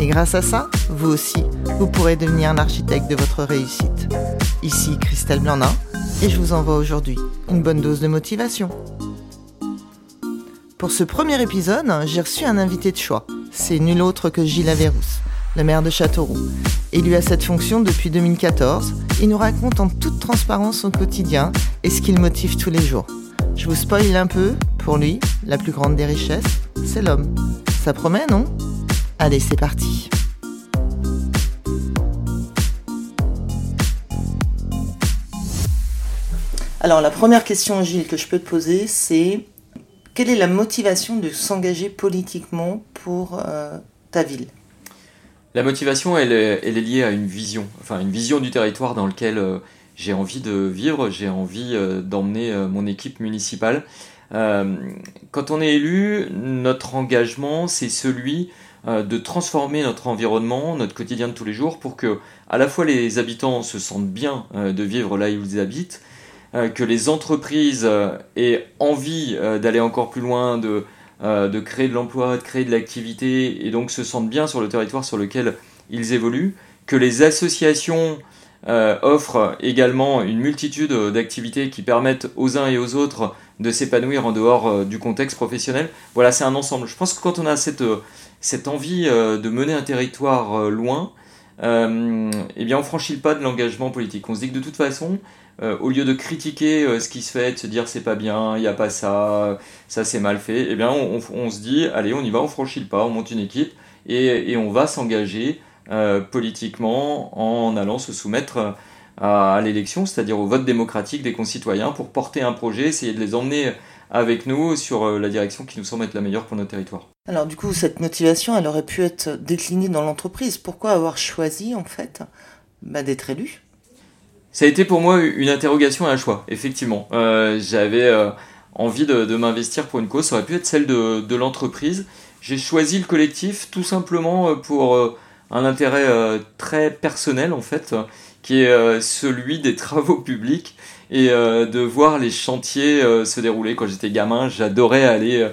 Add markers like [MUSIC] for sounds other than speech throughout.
Et grâce à ça, vous aussi, vous pourrez devenir l'architecte de votre réussite. Ici Christelle Blandin, et je vous envoie aujourd'hui une bonne dose de motivation. Pour ce premier épisode, j'ai reçu un invité de choix. C'est nul autre que Gilles Averrousse, le maire de Châteauroux. Élu à cette fonction depuis 2014, il nous raconte en toute transparence son quotidien et ce qui le motive tous les jours. Je vous spoil un peu, pour lui, la plus grande des richesses, c'est l'homme. Ça promet, non? Allez, c'est parti. Alors la première question, Gilles, que je peux te poser, c'est quelle est la motivation de s'engager politiquement pour euh, ta ville? La motivation, elle est, liée à une vision, enfin une vision du territoire dans lequel euh, j'ai envie de vivre, j'ai envie euh, d'emmener mon équipe municipale. quand on est élu, notre engagement, c'est celui de transformer notre environnement, notre quotidien de tous les jours, pour que à la fois les habitants se sentent bien de vivre là où ils habitent, euh, que les entreprises euh, aient envie euh, d'aller encore plus loin, de, de créer de l'emploi, de créer de l'activité, et donc se sentent bien sur le territoire sur lequel ils évoluent, que les associations offrent également une multitude d'activités qui permettent aux uns et aux autres de s'épanouir en dehors du contexte professionnel. Voilà, c'est un ensemble. Je pense que quand on a cette, cette envie de mener un territoire loin, eh bien on franchit le pas de l'engagement politique. On se dit que de toute façon, euh, au lieu de critiquer euh, ce qui se fait, de se dire c'est pas bien, il n'y a pas ça, ça c'est mal fait, eh bien on, se dit allez on y va, on franchit le pas, on monte une équipe et, on va s'engager euh, politiquement en allant se soumettre à, l'élection, c'est-à-dire au vote démocratique des concitoyens pour porter un projet, essayer de les emmener avec nous sur la direction qui nous semble être la meilleure pour notre territoire. Alors du coup, cette motivation, elle aurait pu être déclinée dans l'entreprise. Pourquoi avoir choisi en fait bah, d'être élu? Ça a été pour moi une interrogation et un choix, effectivement. Euh, j'avais euh, envie de, m'investir pour une cause, ça aurait pu être celle de, l'entreprise. J'ai choisi le collectif tout simplement euh, pour un intérêt très personnel en fait, qui est celui des [LAUGHS] travaux publics et de voir les chantiers se dérouler. Quand j'étais gamin, j'adorais aller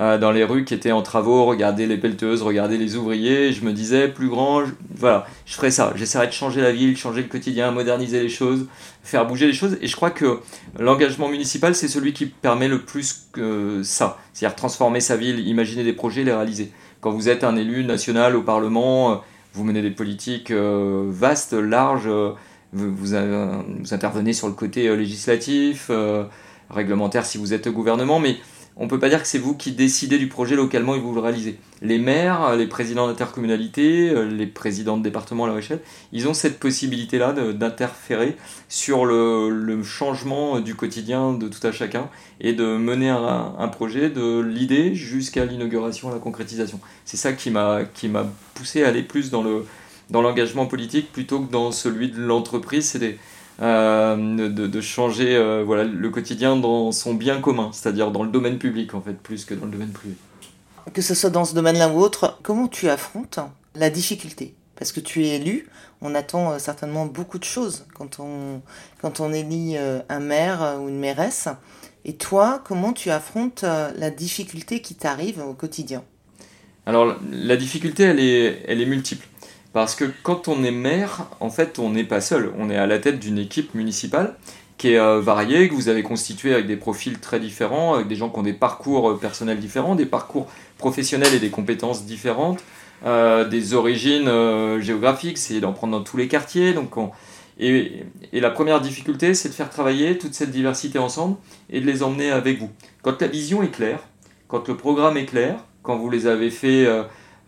euh, dans les rues qui étaient en travaux, regarder les pelleteuses, regarder les ouvriers. Je me disais, plus grand, voilà, je ferais ça. J'essaierais de changer la ville, changer le quotidien, moderniser les choses, faire bouger les choses. Et je crois que l'engagement municipal, c'est celui qui permet le plus que ça. C'est-à-dire transformer sa ville, imaginer des projets, les réaliser. Quand vous êtes un élu national au Parlement, euh, vous menez des politiques euh, vastes, larges, vous, intervenez sur le côté législatif, réglementaire si vous êtes au gouvernement, mais on peut pas dire que c'est vous qui décidez du projet localement et vous le réalisez. Les maires, les présidents d'intercommunalité, euh, les présidents de département à la échelle, ils ont cette possibilité-là d'interférer sur le, changement du quotidien de tout à chacun et de mener un, projet de l'idée jusqu'à l'inauguration, à la concrétisation. C'est ça qui m'a poussé à aller plus dans le dans l'engagement politique plutôt que dans celui de l'entreprise. C'est euh, de, changer euh, voilà, le quotidien dans son bien commun, c'est-à-dire dans le domaine public en fait, plus que dans le domaine privé. Que ce soit dans ce domaine-là ou autre, comment tu affrontes la difficulté? Parce que tu es élu, on attend euh, certainement beaucoup de choses quand on, quand on élit un maire ou une mairesse. Et toi, comment tu affrontes la difficulté qui t'arrive au quotidien? Alors, la difficulté, elle est, elle est multiple. Parce que quand on est maire, en fait, on n'est pas seul. On est à la tête d'une équipe municipale qui est euh, variée, que vous avez constituée avec des profils très différents, avec des gens qui ont des parcours euh, personnels différents, des parcours professionnels et des compétences différentes, euh, des origines géographiques, c'est d'en prendre dans tous les quartiers. Donc et, et, la première difficulté, c'est de faire travailler toute cette diversité ensemble et de les emmener avec vous. Quand la vision est claire, quand le programme est clair, quand vous les avez fait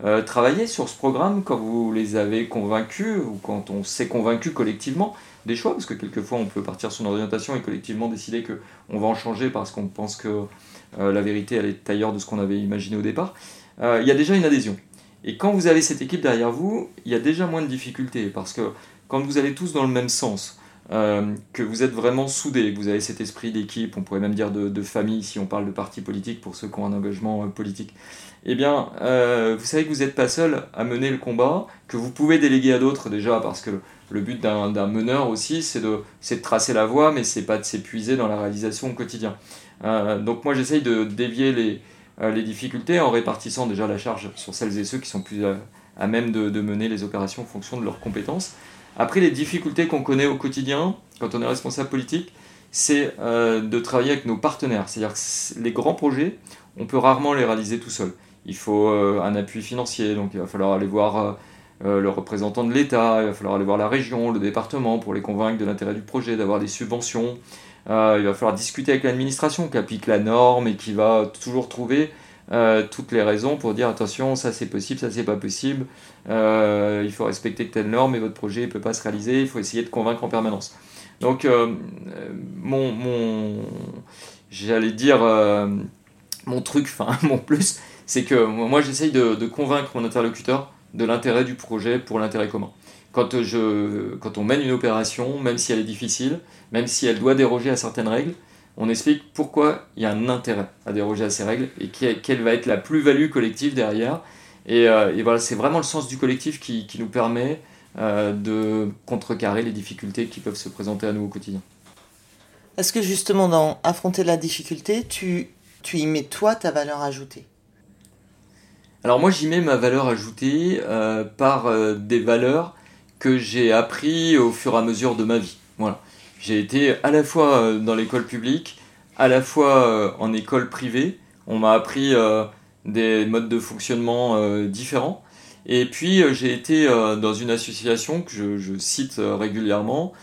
euh, travailler sur ce programme quand vous les avez convaincus ou quand on s'est convaincu collectivement des choix, parce que quelquefois on peut partir sur une orientation et collectivement décider qu'on va en changer parce qu'on pense que euh, la vérité elle est ailleurs de ce qu'on avait imaginé au départ. Euh, il y a déjà une adhésion. Et quand vous avez cette équipe derrière vous, il y a déjà moins de difficultés parce que quand vous allez tous dans le même sens, euh, que vous êtes vraiment soudés, que vous avez cet esprit d'équipe, on pourrait même dire de, famille si on parle de parti politique pour ceux qui ont un engagement euh, politique, eh bien, euh, vous savez que vous n'êtes pas seul à mener le combat, que vous pouvez déléguer à d'autres déjà, parce que le but d'un meneur aussi, c'est de, de, tracer la voie, mais c'est pas de s'épuiser dans la réalisation au quotidien. donc moi, j'essaye de dévier les, les, difficultés en répartissant déjà la charge sur celles et ceux qui sont plus à, même de, de mener les opérations en fonction de leurs compétences. Après, les difficultés qu'on connaît au quotidien, quand on est responsable politique, c'est euh, de travailler avec nos partenaires. C'est-à-dire que les grands projets, on peut rarement les réaliser tout seul. Il faut euh, un appui financier, donc il va falloir aller voir euh, le représentant de l'État, il va falloir aller voir la région, le département pour les convaincre de l'intérêt du projet, d'avoir des subventions. il va falloir discuter avec l'administration qui applique la norme et qui va toujours trouver toutes les raisons pour dire attention, ça c'est possible, ça c'est pas possible, il faut respecter telle norme et votre projet ne peut pas se réaliser, il faut essayer de convaincre en permanence. Donc, euh, mon, mon j'allais dire, mon truc, enfin [LAUGHS] mon plus, c'est que moi j'essaye de, de, convaincre mon interlocuteur de l'intérêt du projet pour l'intérêt commun. Quand, je, quand on mène une opération, même si elle est difficile, même si elle doit déroger à certaines règles, on explique pourquoi il y a un intérêt à déroger à ces règles et quelle va être la plus-value collective derrière. Et, euh, voilà, c'est vraiment le sens du collectif qui, nous permet euh, de contrecarrer les difficultés qui peuvent se présenter à nous au quotidien. Est-ce que justement dans affronter la difficulté, tu, tu y mets toi ta valeur ajoutée? Alors moi j'y mets ma valeur ajoutée euh, par des valeurs que j'ai appris au fur et à mesure de ma vie. Voilà. J'ai été à la fois dans l'école publique, à la fois en école privée. On m'a appris des modes de fonctionnement différents. Et puis j'ai été dans une association que je, cite régulièrement,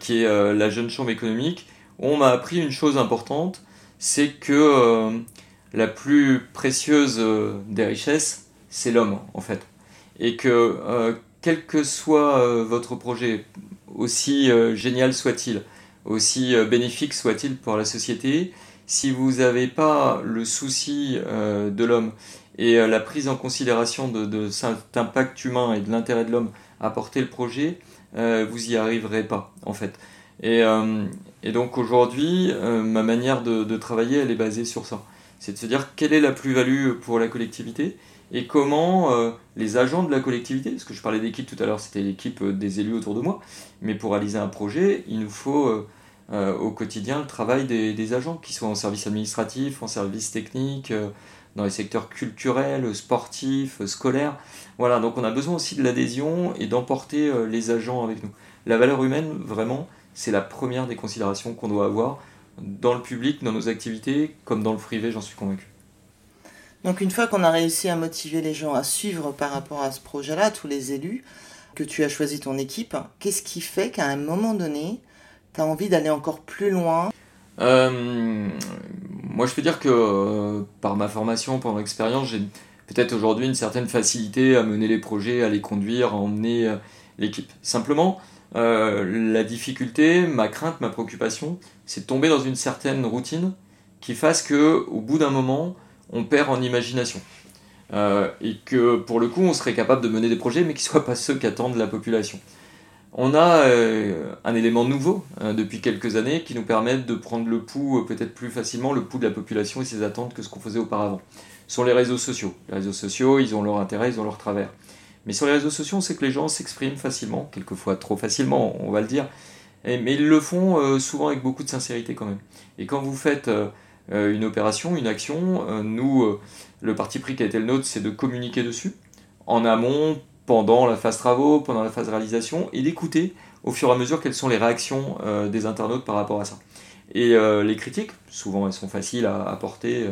qui est la Jeune Chambre économique, où on m'a appris une chose importante, c'est que la plus précieuse des richesses, c'est l'homme en fait. Et que quel que soit votre projet, aussi euh, génial soit-il, aussi euh, bénéfique soit-il pour la société, si vous n'avez pas le souci euh, de l'homme et la prise en considération de, cet impact humain et de l'intérêt de l'homme à porter le projet, vous y arriverez pas en fait. Et, donc aujourd'hui, ma manière de, de, travailler, elle est basée sur ça. C'est de se dire quelle est la plus-value pour la collectivité et comment euh, les agents de la collectivité, parce que je parlais d'équipe tout à l'heure, c'était l'équipe euh, des élus autour de moi, mais pour réaliser un projet, il nous faut euh, au quotidien le travail des, agents, qui soient en service administratif, en service technique, dans les secteurs culturels, sportifs, scolaires. Voilà, donc on a besoin aussi de l'adhésion et d'emporter les agents avec nous. La valeur humaine, vraiment, c'est la première des considérations qu'on doit avoir dans le public, dans nos activités, comme dans le privé, j'en suis convaincu. Donc une fois qu'on a réussi à motiver les gens à suivre par rapport à ce projet-là, tous les élus, que tu as choisi ton équipe, qu'est-ce qui fait qu'à un moment donné, tu as envie d'aller encore plus loin? Euh, Moi je peux dire que euh, par ma formation, par mon expérience, j'ai peut-être aujourd'hui une certaine facilité à mener les projets, à les conduire, à emmener euh, l'équipe. Simplement, la difficulté, ma crainte, ma préoccupation, c'est de tomber dans une certaine routine qui fasse que au bout d'un moment, on perd en imagination. Et que pour le coup, on serait capable de mener des projets, mais qui ne soient pas ceux qu'attendent la population. On a euh, un élément nouveau hein, depuis quelques années qui nous permet de prendre le pouls euh, peut-être plus facilement, le pouls de la population et ses attentes que ce qu'on faisait auparavant. Sont les réseaux sociaux. Les réseaux sociaux, ils ont leur intérêt, ils ont leur travers. Mais sur les réseaux sociaux, on sait que les gens s'expriment facilement, quelquefois trop facilement, on va le dire, mais ils le font souvent avec beaucoup de sincérité quand même. Et quand vous faites euh, une opération, une action. Euh, nous, euh, le parti pris qui a été le nôtre, c'est de communiquer dessus, en amont, pendant la phase travaux, pendant la phase réalisation, et d'écouter au fur et à mesure quelles sont les réactions des internautes par rapport à ça. Et les critiques, souvent elles sont faciles à apporter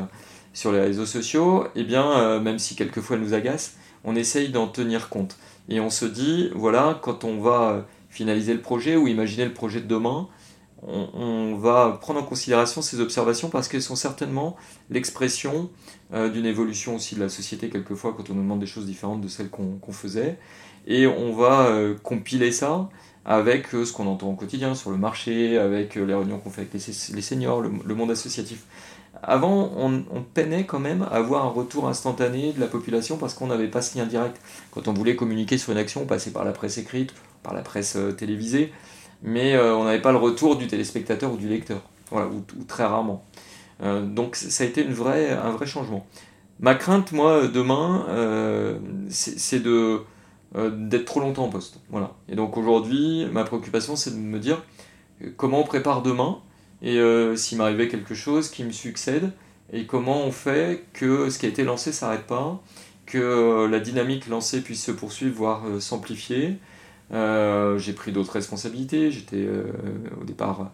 sur les réseaux sociaux, et eh bien, même si quelquefois elles nous agacent, on essaye d'en tenir compte. Et on se dit, voilà, quand on va finaliser le projet ou imaginer le projet de demain, on, va prendre en considération ces observations parce qu'elles sont certainement l'expression euh, d'une évolution aussi de la société quelquefois quand on nous demande des choses différentes de celles qu'on faisait. Et on va euh, compiler ça avec euh, ce qu'on entend au quotidien sur le marché, avec les réunions qu'on fait avec les, seniors, le, monde associatif. avant, on, peinait quand même à avoir un retour instantané de la population parce qu'on n'avait pas ce lien direct. Quand on voulait communiquer sur une action, on passait par la presse écrite, par la presse télévisée, mais euh, on n'avait pas le retour du téléspectateur ou du lecteur, voilà, ou, très rarement. Euh, donc ça a été une vraie, un vrai changement. Ma crainte, moi, demain, c'est de d'être trop longtemps en poste. Voilà. Et donc aujourd'hui, ma préoccupation, c'est de me dire comment on prépare demain et euh, s'il m'arrivait quelque chose qui me succède, et comment on fait que ce qui a été lancé s'arrête pas, que euh, la dynamique lancée puisse se poursuivre, voire euh, s'amplifier. J'ai pris d'autres responsabilités, j'étais au départ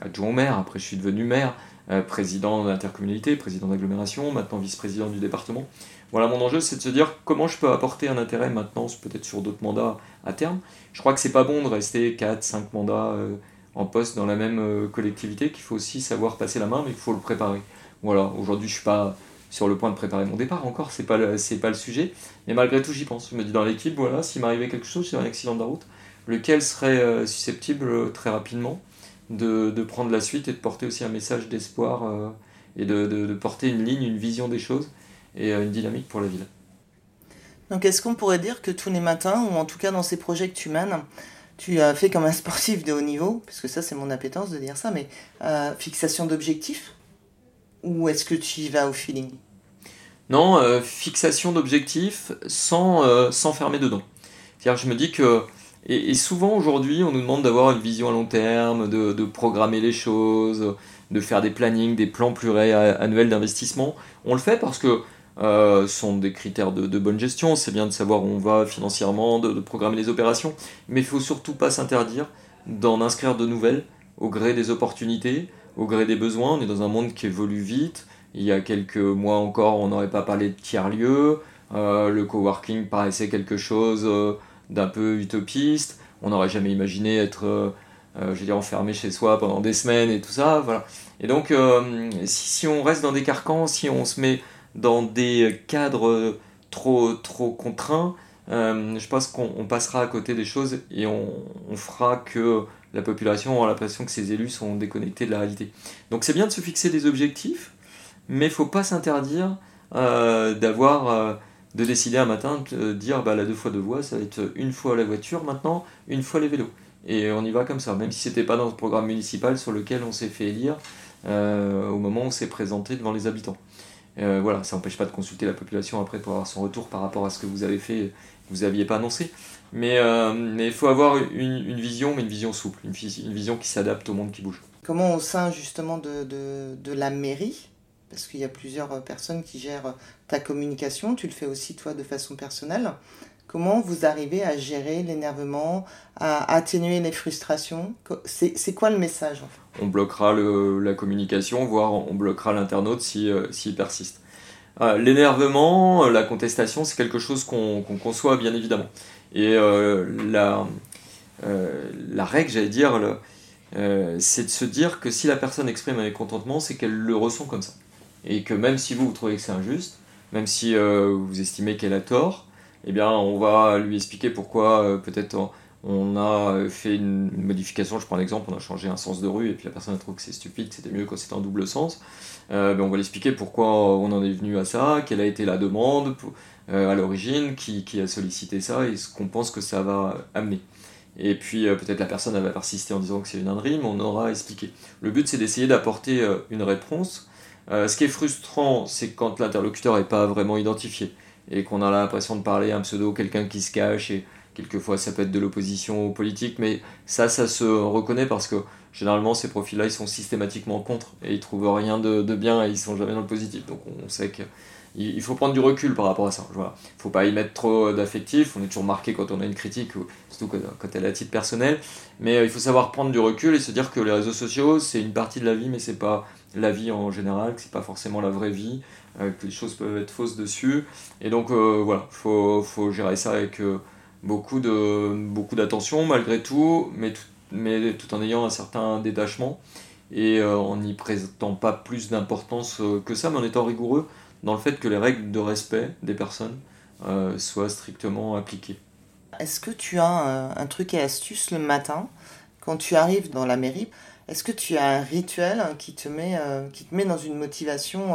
adjoint au maire, après je suis devenu maire, président d'intercommunalité, président d'agglomération, maintenant vice-président du département. Voilà, mon enjeu, c'est de se dire comment je peux apporter un intérêt maintenant, peut-être sur d'autres mandats à terme. Je crois que c'est pas bon de rester 4, 5 mandats en poste dans la même euh, collectivité, qu'il faut aussi savoir passer la main, mais qu'il faut le préparer. Voilà, aujourd'hui je suis pas sur le point de préparer mon départ encore, c'est pas c'est pas le sujet, mais malgré tout j'y pense. Je me dis dans l'équipe, voilà, s'il m'arrivait quelque chose, sur un accident de la route, lequel serait euh, susceptible euh, très rapidement de, de, prendre la suite et de porter aussi un message d'espoir et de, de, porter une ligne, une vision des choses et une dynamique pour la ville. Donc est-ce qu'on pourrait dire que tous les matins, ou en tout cas dans ces projets que tu mènes, tu as fait comme un sportif de haut niveau, parce que ça c'est mon appétence de dire ça, mais euh, fixation d'objectifs? Ou est-ce que tu y vas au feeling? Non, euh, fixation d'objectifs sans euh, s'enfermer dedans. C'est-à-dire je me dis que, et, souvent aujourd'hui on nous demande d'avoir une vision à long terme, de, de, programmer les choses, de faire des plannings, des plans pluriannuels d'investissement. On le fait parce que euh, sont des critères de, bonne gestion. C'est bien de savoir où on va financièrement, de, programmer les opérations, mais il faut surtout pas s'interdire d'en inscrire de nouvelles au gré des opportunités, au gré des besoins. On est dans un monde qui évolue vite. Il y a quelques mois encore, on n'aurait pas parlé de tiers-lieux. Euh, le coworking paraissait quelque chose euh, d'un peu utopiste. On n'aurait jamais imaginé être je veux dire, enfermé chez soi pendant des semaines et tout ça. Voilà. Et donc, si, si, on reste dans des carcans, si on se met dans des cadres trop, trop contraints, euh, je pense qu'on passera à côté des choses et on, fera que la population aura l'impression que ses élus sont déconnectés de la réalité. Donc c'est bien de se fixer des objectifs, mais il faut pas s'interdire euh, d'avoir euh, de décider un matin de dire bah, la deux fois deux voies, ça va être une fois la voiture maintenant, une fois les vélos. Et on y va comme ça, même si c'était pas dans le programme municipal sur lequel on s'est fait élire au moment où on s'est présenté devant les habitants. Euh, voilà, ça n'empêche pas de consulter la population après pour avoir son retour par rapport à ce que vous avez fait, que vous n'aviez pas annoncé. Mais euh, il faut avoir une, vision, mais une vision souple, une, une vision qui s'adapte au monde qui bouge. Comment au sein justement de, de, de la mairie, parce qu'il y a plusieurs personnes qui gèrent ta communication, tu le fais aussi toi de façon personnelle, Comment vous arrivez à gérer l'énervement, à atténuer les frustrations? C'est quoi le message On bloquera la communication, voire on bloquera l'internaute euh, s'il persiste. Euh, l'énervement, la contestation, c'est quelque chose qu'on conçoit bien évidemment. Et euh, la, la, règle, j'allais dire, c'est de se dire que si la personne exprime un mécontentement, c'est qu'elle le ressent comme ça. Et que même si vous, vous trouvez que c'est injuste, même si vous estimez qu'elle a tort, eh bien, on va lui expliquer pourquoi euh, peut-être on a fait une modification. Je prends un exemple, on a changé un sens de rue et puis la personne a trouvé que c'est stupide, que c'était mieux quand c'était en double sens. Euh, ben, on va l'expliquer pourquoi on en est venu à ça, quelle a été la demande euh, à l'origine, qui, qui, a sollicité ça et ce qu'on pense que ça va amener. Et puis peut-être la personne va persister en disant que c'est une ânerie, mais on aura expliqué. Le but c'est d'essayer d'apporter une réponse. ce qui est frustrant, c'est quand l'interlocuteur n'est pas vraiment identifié et qu'on a l'impression de parler à un pseudo, quelqu'un qui se cache, et quelquefois ça peut être de l'opposition politique, mais ça, ça se reconnaît parce que généralement ces profils-là, ils sont systématiquement contre, et ils trouvent rien de, bien, et ils sont jamais dans le positif. Donc on sait qu'il faut prendre du recul par rapport à ça. Voilà. Il faut pas y mettre trop d'affectif, on est toujours marqué quand on a une critique, surtout quand elle est à titre personnel, mais euh, il faut savoir prendre du recul et se dire que les réseaux sociaux, c'est une partie de la vie, mais c'est pas la vie en général, que c'est pas forcément la vraie vie, euh, que les choses peuvent être fausses dessus. Et donc euh, voilà, il faut, faut, gérer ça avec beaucoup d'attention malgré tout, mais tout en ayant un certain détachement et en n'y présentant pas plus d'importance que ça, mais en étant rigoureux dans le fait que les règles de respect des personnes soient strictement appliquées. Est-ce que tu as un, truc et astuce le matin quand tu arrives dans la mairie est-ce que tu as un rituel qui te met, qui te met dans une motivation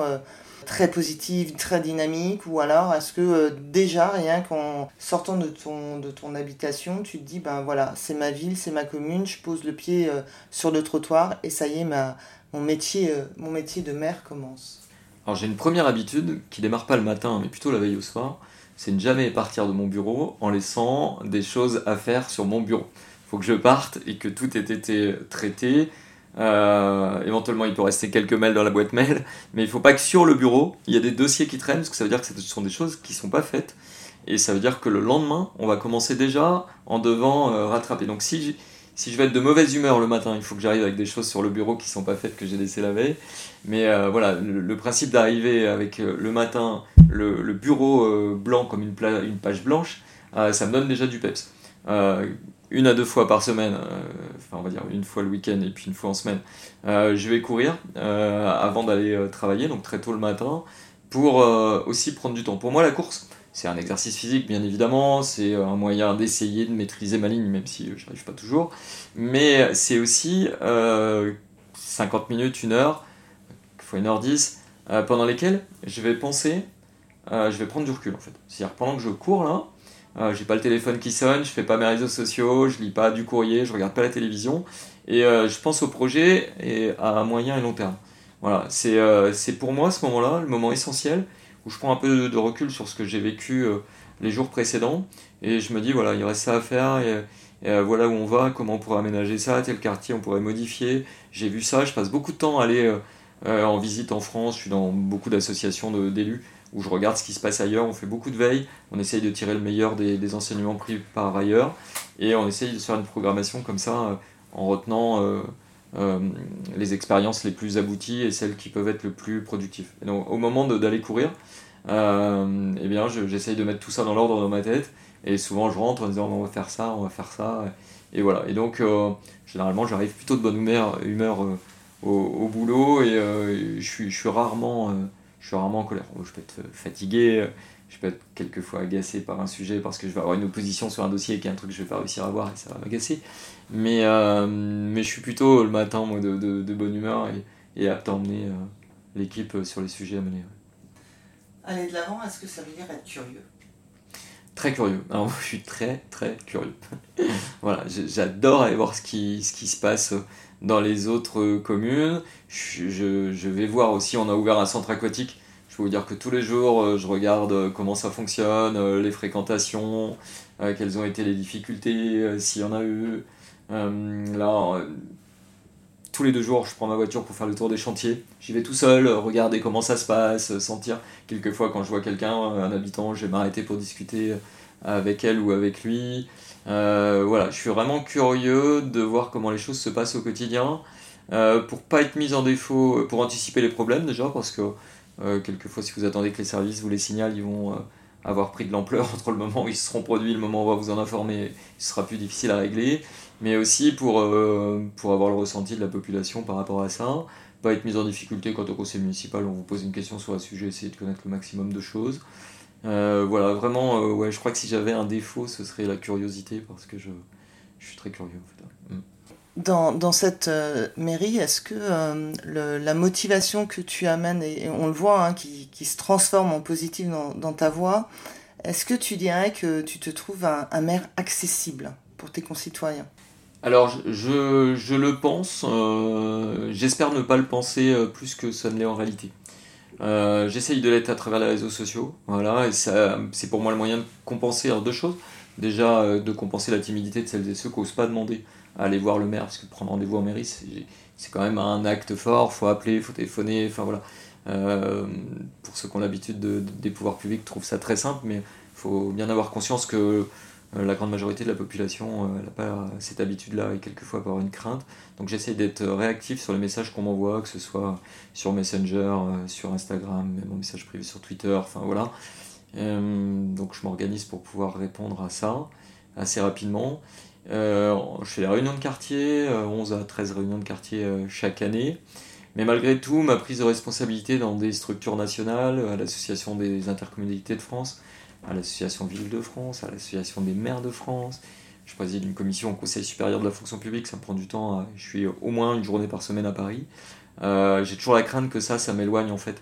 très positive, très dynamique Ou alors est-ce que déjà, rien qu'en sortant de ton, de ton habitation, tu te dis, ben voilà, c'est ma ville, c'est ma commune, je pose le pied sur le trottoir et ça y est, ma, mon, métier, mon métier de maire commence? Alors j'ai une première habitude qui démarre pas le matin, mais plutôt la veille au soir, c'est ne jamais partir de mon bureau en laissant des choses à faire sur mon bureau. Il faut que je parte et que tout ait été traité. Euh, éventuellement, il peut rester quelques mails dans la boîte mail, mais il faut pas que sur le bureau, il y ait des dossiers qui traînent, parce que ça veut dire que ce sont des choses qui ne sont pas faites. Et ça veut dire que le lendemain, on va commencer déjà en devant euh, rattraper. Donc si si je vais être de mauvaise humeur le matin, il faut que j'arrive avec des choses sur le bureau qui sont pas faites, que j'ai laissé la veille. Mais euh, voilà, le, principe d'arriver avec euh, le matin le, bureau euh, blanc comme une page blanche, ça me donne déjà du peps. une à deux fois par semaine, enfin on va dire une fois le week-end et puis une fois en semaine, je vais courir avant d'aller travailler, donc très tôt le matin, pour aussi prendre du temps. Pour moi, la course, c'est un exercice physique, bien évidemment, c'est euh, un moyen d'essayer de maîtriser ma ligne, même si euh, je arrive pas toujours. Mais c'est aussi 50 euh, minutes, une heure, fois une heure 10, pendant lesquelles je vais penser, je vais prendre du recul en fait. C'est-à-dire pendant que je cours là, j'ai pas le téléphone qui sonne, je fais pas mes réseaux sociaux, je lis pas du courrier, je regarde pas la télévision, et je pense au projet et à moyen et long terme. Voilà, c'est pour moi ce moment-là, le moment essentiel où je prends un peu de recul sur ce que j'ai vécu euh, les jours précédents et je me dis voilà il reste ça à faire et, euh, voilà où on va, comment on pourrait aménager ça, tel quartier on pourrait modifier. J'ai vu ça, je passe beaucoup de temps à aller euh, en visite en France, je suis dans beaucoup d'associations d'élus où je regarde ce qui se passe ailleurs, on fait beaucoup de veille, on essaye de tirer le meilleur des, enseignements pris par ailleurs et on essaye de faire une programmation comme ça en retenant les expériences les plus abouties et celles qui peuvent être le plus productives. Donc au moment d'aller courir, euh, eh bien j'essaye de mettre tout ça dans l'ordre dans ma tête et souvent je rentre en disant on va faire ça, on va faire ça et voilà. Et donc euh, généralement j'arrive plutôt de bonne humeur, humeur euh, au, boulot et je, suis, je, suis rarement, je suis rarement en colère. Je peux être fatigué, je peux être quelquefois agacé par un sujet parce que je vais avoir une opposition sur un dossier qui est un truc que je vais pas réussir à voir et ça va m'agacer. Mais, mais je suis plutôt le matin moi, de, de, bonne humeur et, et apte à emmener l'équipe sur les sujets à mener aller de l'avant, est-ce que ça veut dire être curieux? Très curieux. Alors, [LAUGHS] je suis très, très curieux. [LAUGHS] voilà, j'adore aller voir ce qui, ce qui se passe dans les autres communes. Je, je, vais voir aussi, on a ouvert un centre aquatique. Je peux vous dire que tous les jours, euh, je regarde euh, comment ça fonctionne, euh, les fréquentations, quelles ont été les difficultés, s'il y en a eu. Là, tous les deux jours, je prends ma voiture pour faire le tour des chantiers. J'y vais tout seul, regarder comment ça se passe, sentir. Quelquefois, quand je vois quelqu'un, un habitant, je vais m'arrêter pour discuter avec elle ou avec lui. Euh, voilà, je suis vraiment curieux de voir comment les choses se passent au quotidien. Euh, pour pas être mis en défaut, pour anticiper les problèmes déjà, parce que euh, quelquefois, si vous attendez que les services vous les signalent, ils vont avoir pris de l'ampleur [LAUGHS] entre le moment où ils seront produits et le moment où on va vous en informer, il sera plus difficile à régler mais aussi pour, euh, pour avoir le ressenti de la population par rapport à ça, pas être mis en difficulté quand au conseil municipal on vous pose une question sur un sujet, essayer de connaître le maximum de choses. Euh, voilà, vraiment, euh, ouais, je crois que si j'avais un défaut, ce serait la curiosité, parce que je, je suis très curieux. Mm. Dans, dans, cette mairie, est-ce que la motivation que tu amènes, et, on le voit, hein, qui, qui, se transforme en positif dans, dans ta voix, est-ce que tu dirais que tu te trouves un maire accessible? Pour tes concitoyens alors, je, je le pense. Euh, j'espère ne pas le penser euh, plus que ça ne l'est en réalité. Euh, j'essaye de l'être à travers les réseaux sociaux. Voilà, et c'est pour moi le moyen de compenser deux choses. Déjà, de compenser la timidité de celles et ceux qui n'osent pas demander à aller voir le maire, parce que prendre rendez-vous en mairie, c'est quand même un acte fort. faut appeler, faut téléphoner. Enfin voilà. pour ceux qui ont l'habitude de, des pouvoirs publics, trouvent ça très simple, mais il faut bien avoir conscience que la grande majorité de la population n'a euh, pas cette habitude-là et quelquefois avoir une crainte. Donc j'essaie d'être réactif sur les messages qu'on m'envoie, que ce soit sur Messenger, euh, sur Instagram, même en message privé sur Twitter, enfin voilà. donc je m'organise pour pouvoir répondre à ça assez rapidement. je fais les réunions de quartier, 11 à 13 réunions de quartier chaque année. Mais malgré tout, ma prise de responsabilité dans des structures nationales, à l'Association des intercommunalités de France, à l'association Ville de France, à l'association des maires de France, je préside une commission au Conseil supérieur de la fonction publique, ça me prend du temps. Je suis au moins une journée par semaine à Paris. J'ai toujours la crainte que ça, ça m'éloigne en fait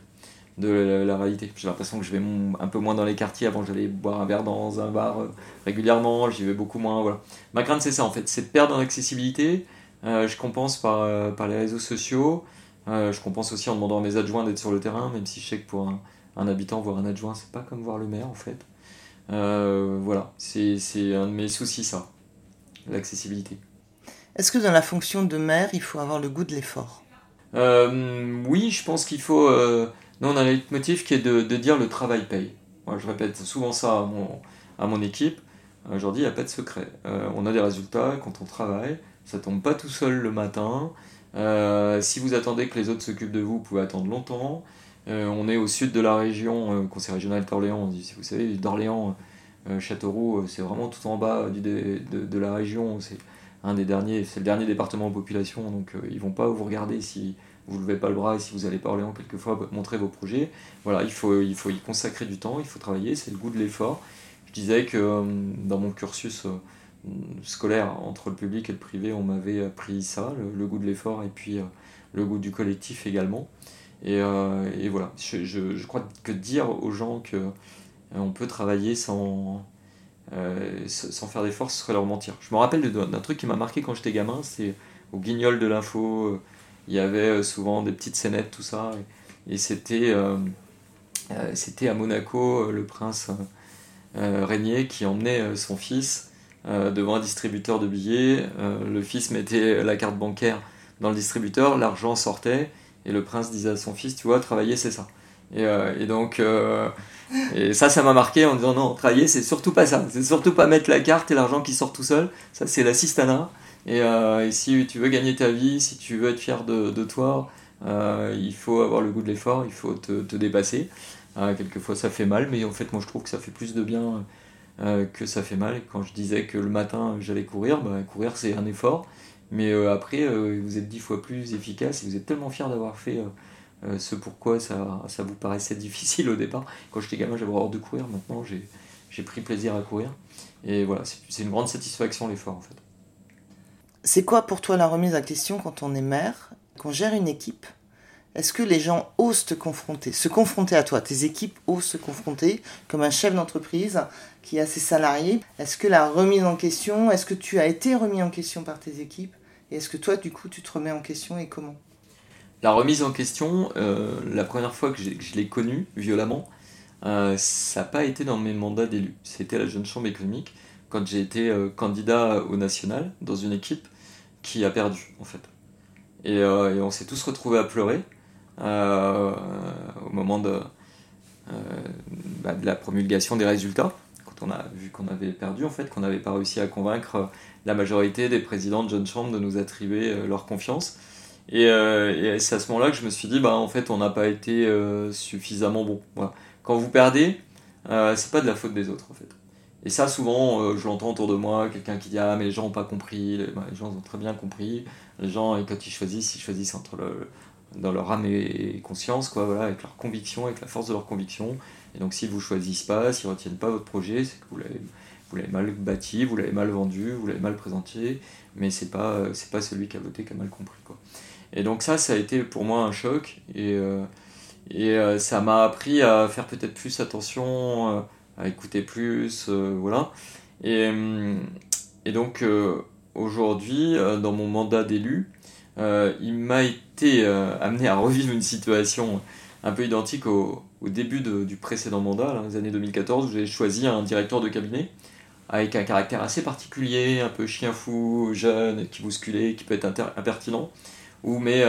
de la, réalité. J'ai l'impression que je vais un peu moins dans les quartiers. Avant, j'allais boire un verre dans un bar euh, régulièrement, j'y vais beaucoup moins. Voilà. Ma crainte, c'est ça en fait, c'est de perdre en accessibilité. Euh, je compense par, euh, par les réseaux sociaux. je compense aussi en demandant à mes adjoints d'être sur le terrain, même si je sais que pour un, habitant, voir un adjoint, c'est pas comme voir le maire en fait. Voilà, c'est un de mes soucis, ça, l'accessibilité. Est-ce que dans la fonction de maire, il faut avoir le goût de l'effort? Oui, je pense qu'il faut nous, on a un leitmotiv qui est de, dire le travail paye. Moi, je répète souvent ça à mon, à mon équipe. Aujourd'hui, il n'y a pas de secret. Euh, on a des résultats quand on travaille. Ça tombe pas tout seul le matin. Euh, si vous attendez que les autres s'occupent de vous, vous pouvez attendre longtemps. Euh, on est au sud de la région, conseil régional d'Orléans. Vous savez, d'Orléans, Châteauroux, c'est vraiment tout en bas de, la région. C'est le dernier département en population. Donc, ils vont pas vous regarder si vous ne levez pas le bras et si vous allez pas Orléans quelquefois montrer vos projets. Voilà, il faut, y consacrer du temps, il faut travailler, c'est le goût de l'effort. Je disais que euh, dans mon cursus euh, scolaire entre le public et le privé, on m'avait appris ça, le, goût de l'effort et puis euh, le goût du collectif également. Et, et voilà, je, je, crois que dire aux gens que on peut travailler sans, sans faire d'efforts, ce serait leur mentir. Je me rappelle d'un truc qui m'a marqué quand j'étais gamin, c'est au guignol de l'info il y avait euh, souvent des petites scénettes, tout ça. Et, c'était, euh, euh, à Monaco le prince Régnier qui emmenait son fils devant un distributeur de billets. le fils mettait la carte bancaire dans le distributeur, l'argent sortait, et le prince disait à son fils, tu vois, travailler c'est ça. Et, et donc, et ça, ça m'a marqué en disant, non, travailler c'est surtout pas ça, c'est surtout pas mettre la carte et l'argent qui sort tout seul, ça c'est l'assistanat. Euh, et, si tu veux gagner ta vie, si tu veux être fier de, toi, euh, il faut avoir le goût de l'effort, il faut te, dépasser. Euh, quelquefois ça fait mal, mais en fait moi je trouve que ça fait plus de bien que ça fait mal. Quand je disais que le matin j'allais courir, bah, courir c'est un effort, mais après vous êtes dix fois plus efficace et vous êtes tellement fier d'avoir fait ce pourquoi ça, ça vous paraissait [LAUGHS] difficile au départ. Quand j'étais gamin j'avais hors de courir, maintenant j'ai pris plaisir à courir. Et voilà, c'est une grande satisfaction l'effort en fait. C'est quoi pour toi la remise à question quand on est maire, qu'on gère une équipe? Est-ce que les gens osent te confronter, se confronter à toi? Tes équipes osent se confronter comme un chef d'entreprise qui a ses salariés Est-ce que la remise en question, est-ce que tu as été remis en question par tes équipes? Et est-ce que toi, du coup, tu te remets en question et comment? La remise en question, euh, la première fois que, je l'ai connue violemment, euh, ça n'a pas été dans mes mandats d'élu. C'était la Jeune Chambre économique, quand j'ai été euh, candidat au national dans une équipe qui a perdu en fait. Et, on s'est tous retrouvés à pleurer au moment bah, de la promulgation des résultats, quand on a vu qu'on avait perdu en fait, qu'on n'avait pas réussi à convaincre la majorité des présidents de jeunes chambres de nous attribuer leur confiance. Et, c'est à ce moment-là que je me suis dit, bah en fait, on n'a pas été suffisamment bon. Quand vous perdez, c'est pas de la faute des autres en fait. Et ça, souvent, euh, je l'entends autour de moi, quelqu'un qui dit Ah, mais les gens n'ont pas compris, les, bah, les, gens ont très bien compris. Les gens, quand ils choisissent, ils choisissent entre le, dans leur âme et conscience, quoi, voilà, avec leur conviction, avec la force de leur conviction. Et donc, s'ils ne vous choisissent pas, s'ils ne retiennent pas votre projet, c'est que vous l'avez, vous l'avez mal bâti, vous l'avez mal vendu, vous l'avez mal présenté, mais c'est pas, c'est pas celui qui a voté qui a mal compris. Quoi. Et donc, ça, ça a été pour moi un choc. Et, euh, et euh, ça m'a appris à faire peut-être plus attention à écouter plus, euh, voilà. Et, euh, et donc euh, aujourd'hui, dans mon mandat d'élu, il m'a été amené à revivre une situation un peu identique au, au début du précédent mandat, dans les années 2014, où j'ai choisi un directeur de cabinet avec un caractère assez particulier, un peu chien fou, jeune, qui bousculait, qui peut être impertinent, où mes,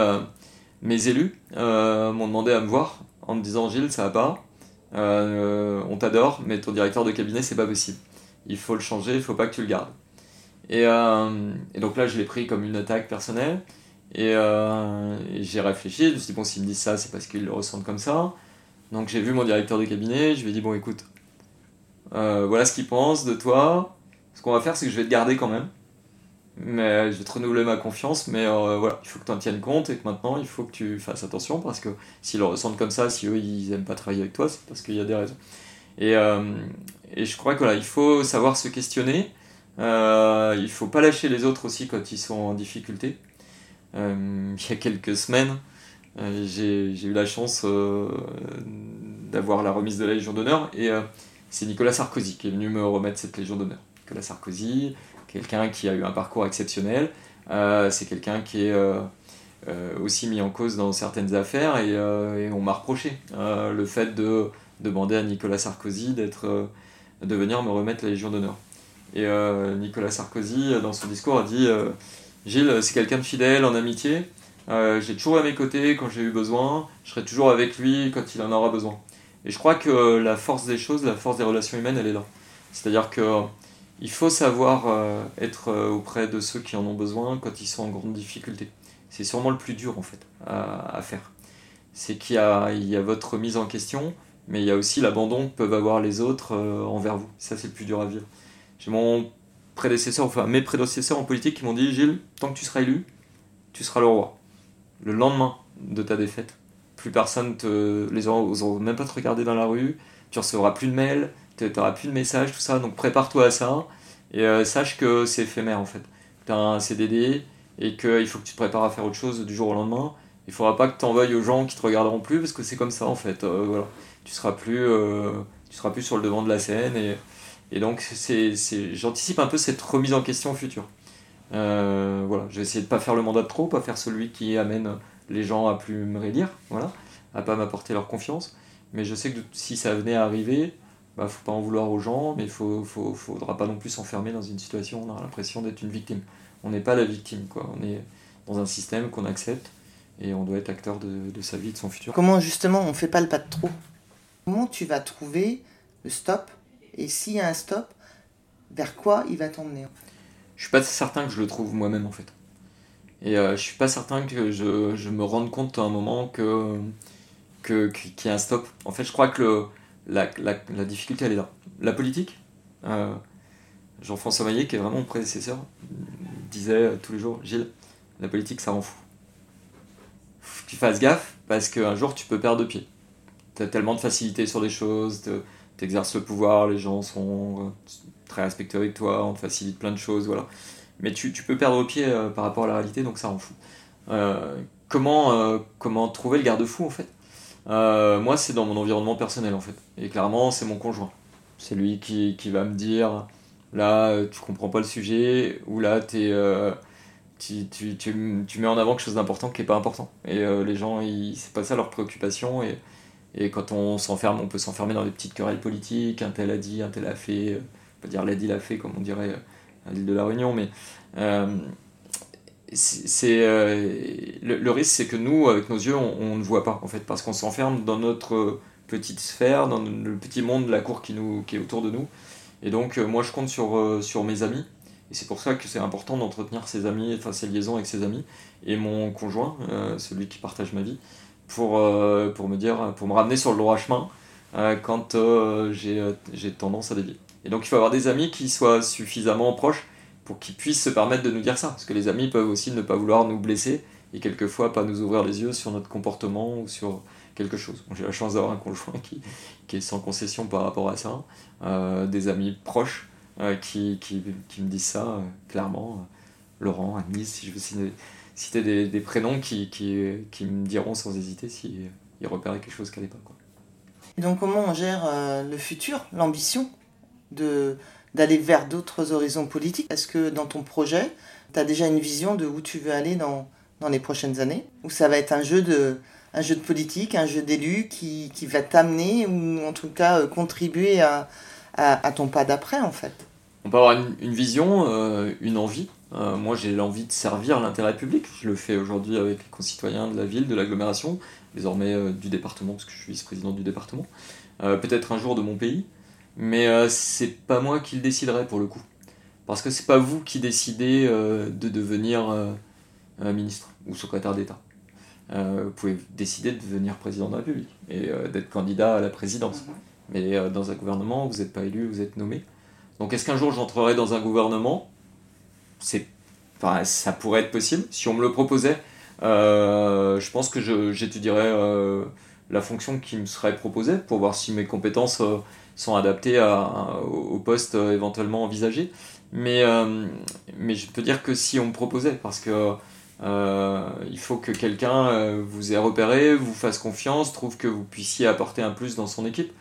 mes élus m'ont demandé à me voir en me disant Gilles, ça va pas, euh, on t'adore, mais ton directeur de cabinet, c'est pas possible. Il faut le changer, il faut pas que tu le gardes. Et, euh, donc là, je l'ai pris comme une attaque personnelle. Euh, et, j'ai réfléchi, je me suis dit, bon, s'ils me disent ça, c'est parce qu'ils le ressentent comme ça. Donc j'ai vu mon directeur de cabinet, je lui ai dit, bon, écoute, voilà ce qu'il pense de toi. Ce qu'on va faire, c'est que je vais te garder quand même mais je vais te renouveler ma confiance, mais euh, voilà, il faut que tu en tiennes compte et que maintenant il faut que tu fasses attention parce que s'ils le ressentent comme ça, si eux ils aiment pas travailler avec toi, c'est parce qu'il y a des raisons. Et, euh, et je crois que voilà, il faut savoir se questionner, Euh, il faut pas lâcher les autres aussi quand ils sont en difficulté. il y a quelques semaines, j'ai eu la chance d'avoir la remise de la Légion d'honneur et c'est Nicolas Sarkozy qui est venu me remettre cette Légion d'honneur. Nicolas Sarkozy, quelqu'un qui a eu un parcours exceptionnel, c'est quelqu'un qui est euh, aussi mis en cause dans certaines affaires et, euh, on m'a reproché euh, le fait de demander à Nicolas Sarkozy d'être, de venir me remettre la Légion d'honneur. Et Nicolas Sarkozy, dans son discours, a dit Gilles, c'est quelqu'un de fidèle en amitié. J'ai toujours à mes côtés quand j'ai eu besoin. Je serai toujours avec lui quand il en aura besoin. Et je crois que la force des choses, la force des relations humaines, elle est là. C'est-à-dire que il faut savoir être auprès de ceux qui en ont besoin quand ils sont en grande difficulté c'est sûrement le plus dur en fait à, faire. C'est qu'il y a, votre mise en question, mais il y a aussi l'abandon que peuvent avoir les autres euh, envers vous. Ça, c'est le plus dur à vivre. J'ai mon prédécesseur, enfin mes prédécesseurs en politique qui m'ont dit Gilles, tant que tu seras élu, tu seras le roi. Le lendemain de ta défaite, plus personne te. Les gens n'oseront même pas te regarder dans la rue, tu recevras plus de mails, tu n'auras plus de messages, tout ça, donc prépare-toi à ça et euh, sache que c'est éphémère en fait. Tu as un CDD, et qu'il faut que tu te prépares à faire autre chose du jour au lendemain. Il faudra pas que tu envoies aux gens qui te regarderont plus parce que c'est comme ça en fait. Euh, voilà. Tu seras plus euh, seras plus sur le devant de la scène et, et donc c'est, c'est, j'anticipe un peu cette remise en question future. Euh, voilà, je vais essayer de pas faire le mandat de trop, pas faire celui qui amène les gens à plus me réélire, voilà, à pas m'apporter leur confiance. Mais je sais que si ça venait à arriver, bah faut pas en vouloir aux gens, mais faut, faut, faudra pas non plus s'enfermer dans une situation où on a l'impression d'être une victime on n'est pas la victime, quoi. On est dans un système qu'on accepte et on doit être acteur de, sa vie, de son futur. Comment justement on fait pas le pas de trop? Comment tu vas trouver le stop? Et s'il y a un stop, vers quoi il va t'emmener Je suis pas certain que je le trouve moi-même en fait. Et euh, je suis pas certain que je, me rende compte à un moment que qu'il y a un stop. En fait, je crois que la, difficulté elle est là. La politique, euh, Jean-François Maillet, qui est vraiment mon prédécesseur, disait tous les jours Gilles, la politique, ça rend fou. Faut que tu fasses gaffe parce qu'un jour, tu peux perdre de pied. Tu as tellement de facilité sur les choses, tu exerces le pouvoir, les gens sont euh, très respectueux avec toi, on te facilite plein de choses, voilà. Mais tu, peux perdre pied euh, par rapport à la réalité, donc ça rend fou. comment, comment trouver le garde-fou en fait? Moi, c'est dans mon environnement personnel en fait. Et clairement, c'est mon conjoint. C'est lui qui, qui va me dire Là, euh, tu comprends pas le sujet, ou là, es, euh, tu, tu, tu, tu, mets en avant quelque chose d'important qui est pas important. Et euh, les gens, c'est pas ça leur préoccupation. Et, et quand on s'enferme, on peut s'enfermer dans des petites querelles politiques. Un tel a dit, un tel a fait. Peut dire l'a l'a fait, comme on dirait à l'île de la Réunion. Mais c'est le, le, risque, c'est que nous, avec nos yeux, on, ne voit pas, en fait, parce qu'on s'enferme dans notre petite sphère, dans le petit monde de la cour qui, nous, qui est autour de nous. Et donc, euh, moi, je compte sur, euh, sur mes amis. Et c'est pour ça que c'est important d'entretenir ses amis, enfin ses liaisons avec ses amis et mon conjoint, euh, celui qui partage ma vie, pour, pour me dire, pour me ramener sur le droit chemin quand j'ai tendance à dévier. Et donc il faut avoir des amis qui soient suffisamment proches pour qu'ils puissent se permettre de nous dire ça. Parce que les amis peuvent aussi ne pas vouloir nous blesser et quelquefois pas nous ouvrir les yeux sur notre comportement ou sur quelque chose. J'ai la chance d'avoir un conjoint qui, qui, est sans concession par rapport à ça, euh, des amis proches euh, qui, qui, qui, me disent ça euh, clairement. Laurent, Anise, si je veux citer, des, prénoms qui, qui, me diront sans hésiter s'ils ils repéraient quelque chose qui n'allait pas. Donc comment on gère le futur, l'ambition? De d'aller vers d'autres horizons politiques? Est-ce que dans ton projet, tu as déjà une vision de où tu veux aller dans, dans les prochaines années? Ou ça va être un jeu de, un jeu de politique, un jeu d'élu qui, qui, va t'amener ou en tout cas euh, contribuer à, à, ton pas d'après en fait? On peut avoir une, vision, euh, une envie. Euh, moi j'ai l'envie de servir l'intérêt public. Je le fais aujourd'hui avec les concitoyens de la ville, de l'agglomération, désormais du département parce que je suis vice-président du département. Peut-être un jour de mon pays, mais c'est pas moi qui le déciderai pour le coup. Parce que c'est pas vous qui décidez de devenir ministre ou secrétaire d'État. Euh, vous pouvez décider de devenir président de la République et euh, d'être candidat à la présidence. Mhm. Mais euh, dans un gouvernement, vous n'êtes pas élu, vous êtes nommé. Donc est-ce qu'un jour j'entrerai dans un gouvernement? C'est, enfin, Ça pourrait être possible. Si on me le proposait, je pense que j'étudierais la fonction qui me serait proposée pour voir si mes compétences sont adaptées au poste éventuellement envisagé. Mais, mais je peux dire que si on me proposait, parce que il faut que quelqu'un vous ait repéré, vous fasse confiance, trouve que vous puissiez apporter un plus dans son équipe.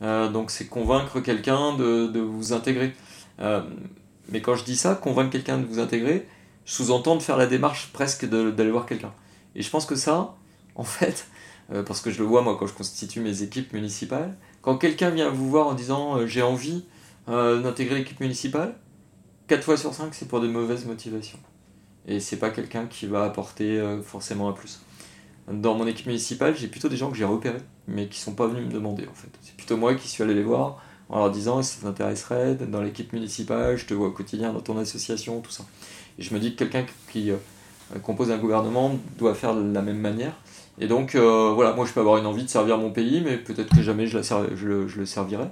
donc c'est convaincre quelqu'un de, de, vous intégrer. mais quand je dis ça, convaincre quelqu'un de vous intégrer, sous-entend de faire la démarche presque d'aller voir quelqu'un. Et je pense que ça, en fait, euh, parce que je le vois moi quand je constitue mes équipes municipales, quand quelqu'un vient vous voir en disant euh, j'ai envie euh, d'intégrer l'équipe municipale, 4 fois sur 5 c'est pour des mauvaises motivations. Et c'est pas quelqu'un qui va apporter forcément un plus. Dans mon équipe municipale, j'ai plutôt des gens que j'ai repérés, mais qui sont pas venus me demander en fait. C'est plutôt moi qui suis allé les voir en leur disant ça t'intéresserait dans l'équipe municipale, je te vois au quotidien dans ton association, tout ça. Et je me dis que quelqu'un qui euh, compose un gouvernement doit faire de la même manière. Et donc, euh, voilà, moi je peux avoir une envie de servir mon pays, mais peut-être que jamais je, la le, servirai.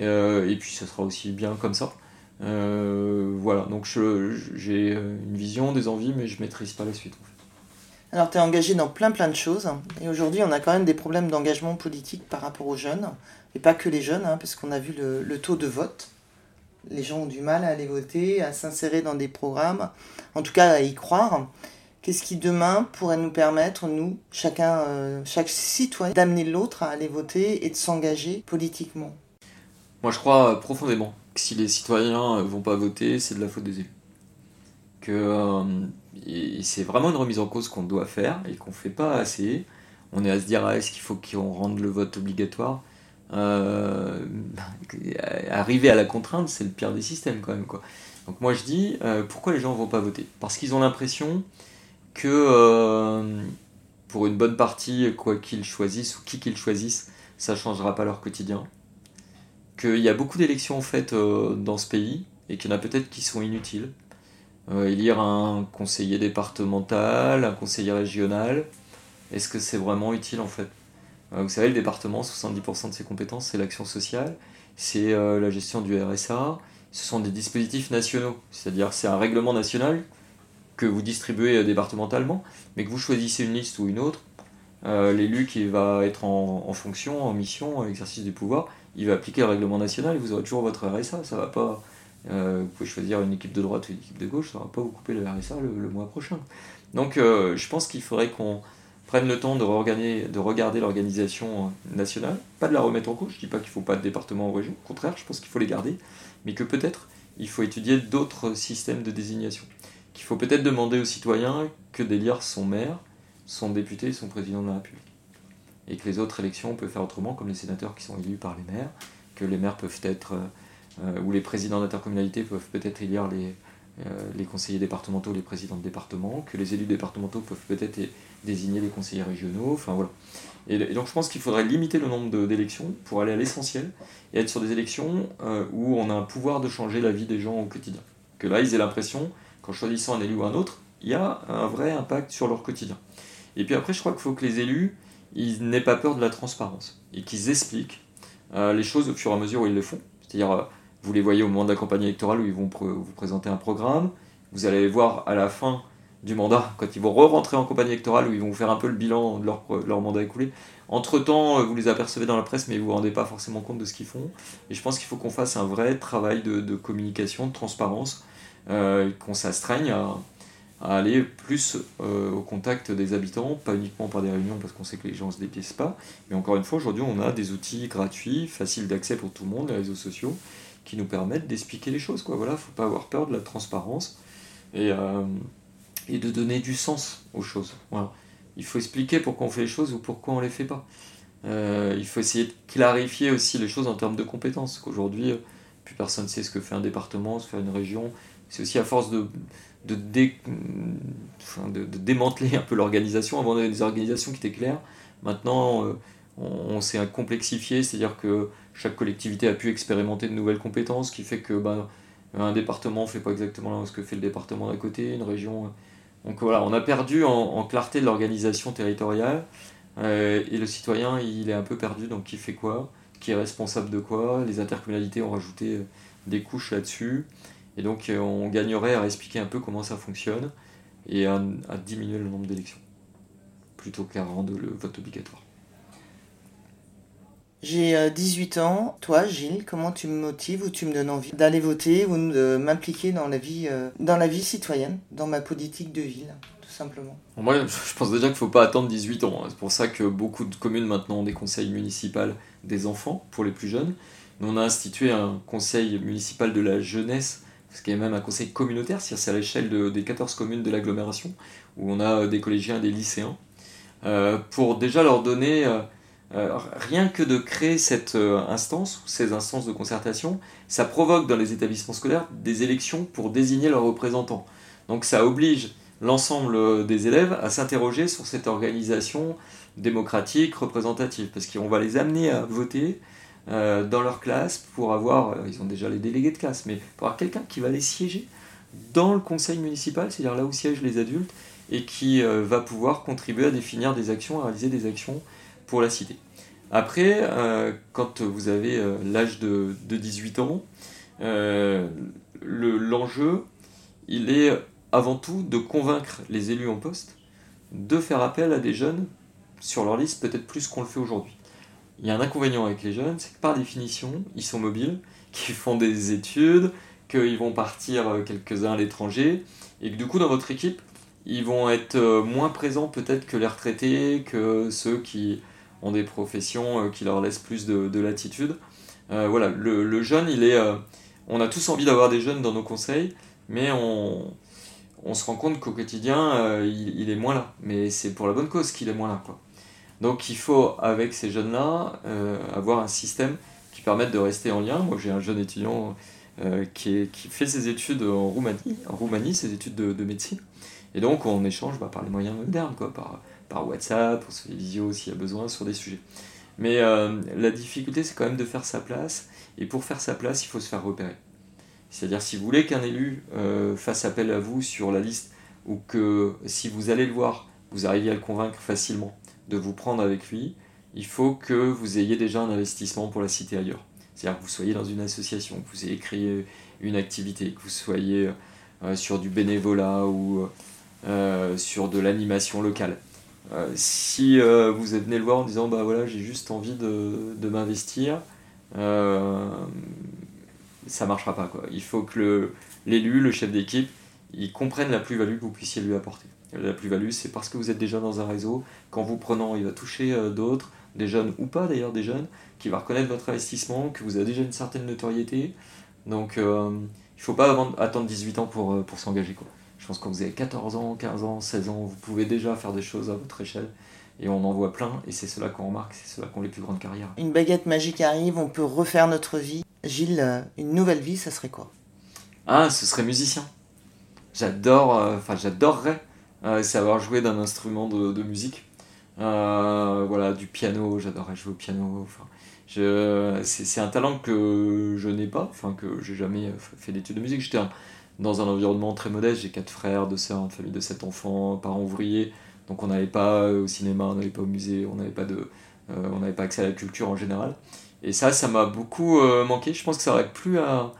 Euh, et puis, ça sera aussi bien comme ça. voilà, donc j'ai une vision, des envies, mais je maîtrise pas la suite. Alors, tu es engagé dans plein plein de choses. Et aujourd'hui, on a quand même des problèmes d'engagement politique par rapport aux jeunes. Et pas que les jeunes, hein, parce qu'on a vu le, taux de vote les gens ont du mal à aller voter, à s'insérer dans des programmes, en tout cas à y croire. Qu'est-ce qui demain pourrait nous permettre, nous, chacun, euh, chaque citoyen, d'amener l'autre à aller voter et de s'engager politiquement? Moi, je crois profondément que si les citoyens vont pas voter, c'est de la faute des élus. Que euh, c'est vraiment une remise en cause qu'on doit faire et qu'on fait pas assez. On est à se dire ah, est-ce qu'il faut qu'on rende le vote obligatoire? Euh, [LAUGHS] arriver à la contrainte, c'est le pire des systèmes quand même. Quoi. Donc moi je dis, euh, pourquoi les gens vont pas voter? Parce qu'ils ont l'impression que euh, pour une bonne partie, quoi qu'ils choisissent ou qui qu'ils choisissent, ça ne changera pas leur quotidien. Qu'il y a beaucoup d'élections faites dans ce pays et qu'il y en a peut-être qui sont inutiles. élire un conseiller départemental, un conseiller régional, est-ce que c'est vraiment utile en fait? Euh, vous savez, le département, 70% de ses compétences, c'est l'action sociale, c'est euh, la gestion du RSA, ce sont des dispositifs nationaux, c'est-à-dire c'est un règlement national que vous distribuez euh, départementalement, mais que vous choisissez une liste ou une autre, l'élu qui va être en, fonction, en mission, en exercice du pouvoir, il va appliquer le règlement national et vous aurez toujours votre RSA, ça va pas... vous pouvez choisir une équipe de droite ou une équipe de gauche, ça va pas vous couper le RSA le mois prochain. Donc je pense qu'il faudrait qu'on prennent le temps de, de regarder l'organisation nationale, pas de la remettre en cause, je ne dis pas qu'il ne faut pas de département ou région, au contraire, je pense qu'il faut les garder, mais que peut-être il faut étudier d'autres systèmes de désignation, qu'il faut peut-être demander aux citoyens que d'élire son maire, son député et son président de la République. Et que les autres élections, on peut faire autrement, comme les sénateurs qui sont élus par les maires, que les maires peuvent être, euh, ou les présidents d'intercommunalité peuvent peut-être élire les, euh, les conseillers départementaux, les présidents de département, que les élus départementaux peuvent peut-être désigner les conseillers régionaux, enfin voilà. Et, donc je pense qu'il faudrait limiter le nombre d'élections pour aller à l'essentiel et être sur des élections euh, où on a un pouvoir de changer la vie des gens au quotidien. Que là, ils aient l'impression, qu'en choisissant un élu ou un autre, il y a un vrai impact sur leur quotidien. Et puis après, je crois qu'il faut que les élus, ils n'aient pas peur de la transparence et qu'ils expliquent euh, les choses au fur et à mesure où ils le font. C'est-à-dire, vous les voyez au moment de la campagne électorale où ils vont vous présenter un programme. Vous allez les voir à la fin du mandat, quand ils vont re-rentrer en campagne électorale, où ils vont vous faire un peu le bilan de leur, mandat écoulé. Entre-temps, euh, vous les apercevez dans la presse, mais vous ne vous rendez pas forcément compte de ce qu'ils font. Et je pense qu'il faut qu'on fasse un vrai travail de, communication, de transparence, euh, qu'on s'astreigne à, aller plus euh, au contact des habitants, pas uniquement par des réunions parce qu'on sait que les gens ne se dépiècent pas, mais encore une fois, aujourd'hui, on a des outils gratuits, faciles d'accès pour tout le monde, les réseaux sociaux, qui nous permettent d'expliquer les choses. Quoi. Voilà, faut pas avoir peur de la transparence et, euh, et de donner du sens aux choses. Voilà. Il faut expliquer pourquoi on fait les choses ou pourquoi on les fait pas. Euh, il faut essayer de clarifier aussi les choses en termes de compétences. Qu'aujourd'hui, euh, plus personne ne sait ce que fait un département, ce que fait une région. C'est aussi à force de, de, de, démanteler un peu l'organisation. Avant, on avait des organisations qui étaient claires. Maintenant, on, s'est complexifié, c'est-à-dire que chaque collectivité a pu expérimenter de nouvelles compétences, qui fait que ben, un département ne fait pas exactement ce que fait le département d'à côté, une région. Donc voilà, on a perdu en, clarté de l'organisation territoriale, euh, et le citoyen, il est un peu perdu, donc qui fait quoi? Qui est responsable de quoi? Les intercommunalités ont rajouté euh, des couches là-dessus, et donc euh, on gagnerait à expliquer un peu comment ça fonctionne, et à, à diminuer le nombre d'élections, plutôt qu'à rendre le vote obligatoire. J'ai 18 ans. Toi, Gilles, comment tu me motives ou tu me donnes envie d'aller voter ou de m'impliquer dans la vie, dans la vie citoyenne, dans ma politique de ville simplement? Moi, je pense déjà qu'il ne faut pas attendre 18 ans. C'est pour ça que beaucoup de communes maintenant ont des conseils municipaux des enfants pour les plus jeunes. Nous, on a institué un conseil municipal de la jeunesse, ce qui est même un conseil communautaire, c'est à l'échelle des 14 communes de l'agglomération, où on a des collégiens des lycéens, euh, pour déjà leur donner, euh, euh, rien que de créer cette instance, ces instances de concertation, ça provoque dans les établissements scolaires des élections pour désigner leurs représentants. Donc ça oblige l'ensemble des élèves à s'interroger sur cette organisation démocratique, représentative, parce qu'on va les amener à voter euh, dans leur classe pour avoir, euh, ils ont déjà les délégués de classe, mais pour avoir quelqu'un qui va les siéger dans le conseil municipal, c'est-à-dire là où siègent les adultes, et qui euh, va pouvoir contribuer à définir des actions, à réaliser des actions pour la cité. Après, quand vous avez l'âge de, de, 18 ans, l'enjeu, il est avant tout de convaincre les élus en poste de faire appel à des jeunes sur leur liste peut-être plus qu'on le fait aujourd'hui. Il y a un inconvénient avec les jeunes, c'est que par définition, ils sont mobiles, qu'ils font des études, qu'ils vont partir euh, quelques-uns à l'étranger, et que du coup dans votre équipe, ils vont être euh, moins présents peut-être que les retraités, que ceux qui ont des professions euh, qui leur laissent plus de, latitude. voilà, le, jeune, il est... on a tous envie d'avoir des jeunes dans nos conseils, mais on, on se rend compte qu'au quotidien, euh, il, est moins là. Mais c'est pour la bonne cause qu'il est moins là. Quoi. Donc il faut, avec ces jeunes-là, euh, avoir un système qui permette de rester en lien. Moi, j'ai un jeune étudiant euh, qui, fait ses études en Roumanie, ses études de, médecine. Et donc, on échange bah, par les moyens modernes, quoi, par, par WhatsApp, pour se faire visio s'il y a besoin, sur des sujets. Mais la difficulté, c'est quand même de faire sa place. Et pour faire sa place, il faut se faire repérer. C'est-à-dire si vous voulez qu'un élu euh, fasse appel à vous sur la liste ou que si vous allez le voir, vous arriviez à le convaincre facilement de vous prendre avec lui, il faut que vous ayez déjà un investissement pour la cité ailleurs. C'est-à-dire que vous soyez dans une association, que vous ayez créé une activité, que vous soyez euh, sur du bénévolat ou euh, sur de l'animation locale. si vous venez le voir en disant bah voilà j'ai juste envie de, m'investir, ça marchera pas. Quoi. Il faut que l'élu, le, chef d'équipe, il comprenne la plus-value que vous puissiez lui apporter. La plus-value, c'est parce que vous êtes déjà dans un réseau, qu'en vous prenant, il va toucher euh, d'autres, des jeunes ou pas d'ailleurs, des jeunes, qui va reconnaître votre investissement, que vous avez déjà une certaine notoriété. Donc euh, il ne faut pas attendre 18 ans pour, euh, pour s'engager. Je pense que quand vous avez 14 ans, 15 ans, 16 ans, vous pouvez déjà faire des choses à votre échelle. Et on en voit plein, et c'est cela qu'on remarque, c'est cela qui ont les plus grandes carrières. Une baguette magique arrive, on peut refaire notre vie. Gilles, une nouvelle vie, ça serait quoi? Ah, ce serait musicien. J'adore, euh, enfin j'adorerais euh, savoir jouer d'un instrument de, musique. voilà, du piano, j'adorerais jouer au piano. Enfin, c'est un talent que je n'ai pas, enfin que j'ai jamais fait d'études de musique. J'étais dans un environnement très modeste, j'ai quatre frères, deux sœurs, une famille de sept enfants, parents ouvriers. Donc on n'allait pas au cinéma, on n'allait pas au musée, on n'avait pas, n'avait pas accès à la culture en général. Et ça, ça m'a beaucoup euh, manqué. Je pense que ça aurait plu à,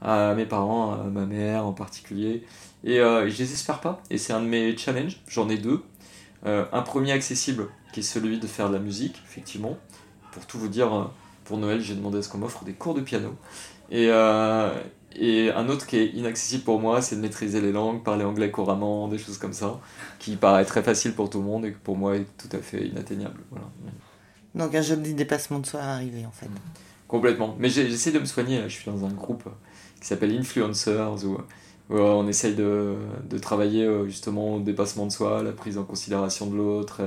à, mes parents, à ma mère en particulier. Et euh, je les espère pas. Et c'est un de mes challenges. J'en ai deux. Euh, un premier accessible, qui est celui de faire de la musique, effectivement. Pour tout vous dire, pour Noël, j'ai demandé à ce qu'on m'offre des cours de piano. Et, et un autre qui est inaccessible pour moi, c'est de maîtriser les langues, parler anglais couramment, des choses comme ça, qui paraît très facile pour tout le monde et qui pour moi est tout à fait inatteignable. Voilà. Donc un joli dépassement de soi à arriver en fait. Complètement. Mais j'essaie de me soigner, je suis dans un groupe qui s'appelle Influencers où, on essaye de, de, travailler euh, justement au dépassement de soi, la prise en considération de l'autre,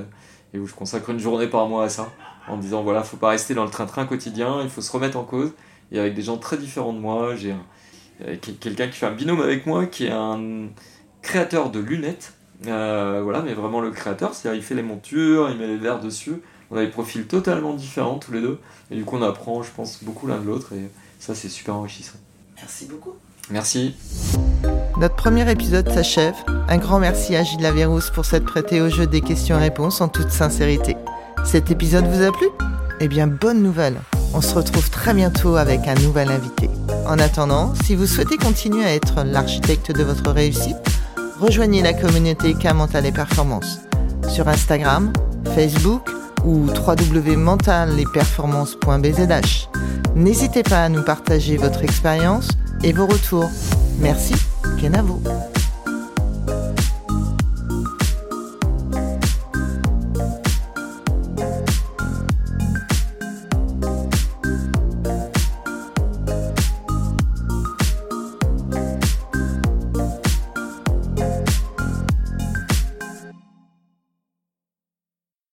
et, où je consacre une journée par mois à ça, en disant voilà, faut pas rester dans le train-train quotidien, il faut se remettre en cause, et avec des gens très différents de moi, j'ai euh, quelqu'un qui fait un binôme avec moi, qui est un créateur de lunettes, euh, voilà, mais vraiment le créateur, c'est-à-dire il fait les montures, il met les verres dessus, on a des profils totalement différents tous les deux. Et du coup, on apprend, je pense, beaucoup l'un de l'autre. Et ça, c'est super enrichissant. Merci beaucoup. Merci. Notre premier épisode s'achève. Un grand merci à Gilles Lavérousse pour s'être prêté au jeu des questions-réponses en toute sincérité. Cet épisode vous a plu? Eh bien, bonne nouvelle. On se retrouve très bientôt avec un nouvel invité. En attendant, si vous souhaitez continuer à être l'architecte de votre réussite, rejoignez la communauté K Mental et Performance sur Instagram, Facebook ou www.mentalesperformances.bzh. N'hésitez pas à nous partager votre expérience et vos retours. Merci, Kenavo.